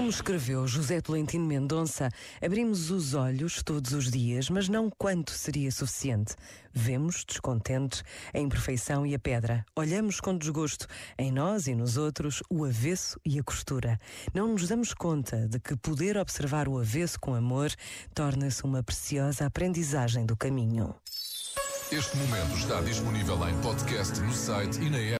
Como escreveu José Tolentino Mendonça, abrimos os olhos todos os dias, mas não quanto seria suficiente. Vemos, descontentes, a imperfeição e a pedra. Olhamos com desgosto em nós e nos outros o avesso e a costura. Não nos damos conta de que poder observar o avesso com amor torna-se uma preciosa aprendizagem do caminho. Este momento está disponível em podcast no site e na app.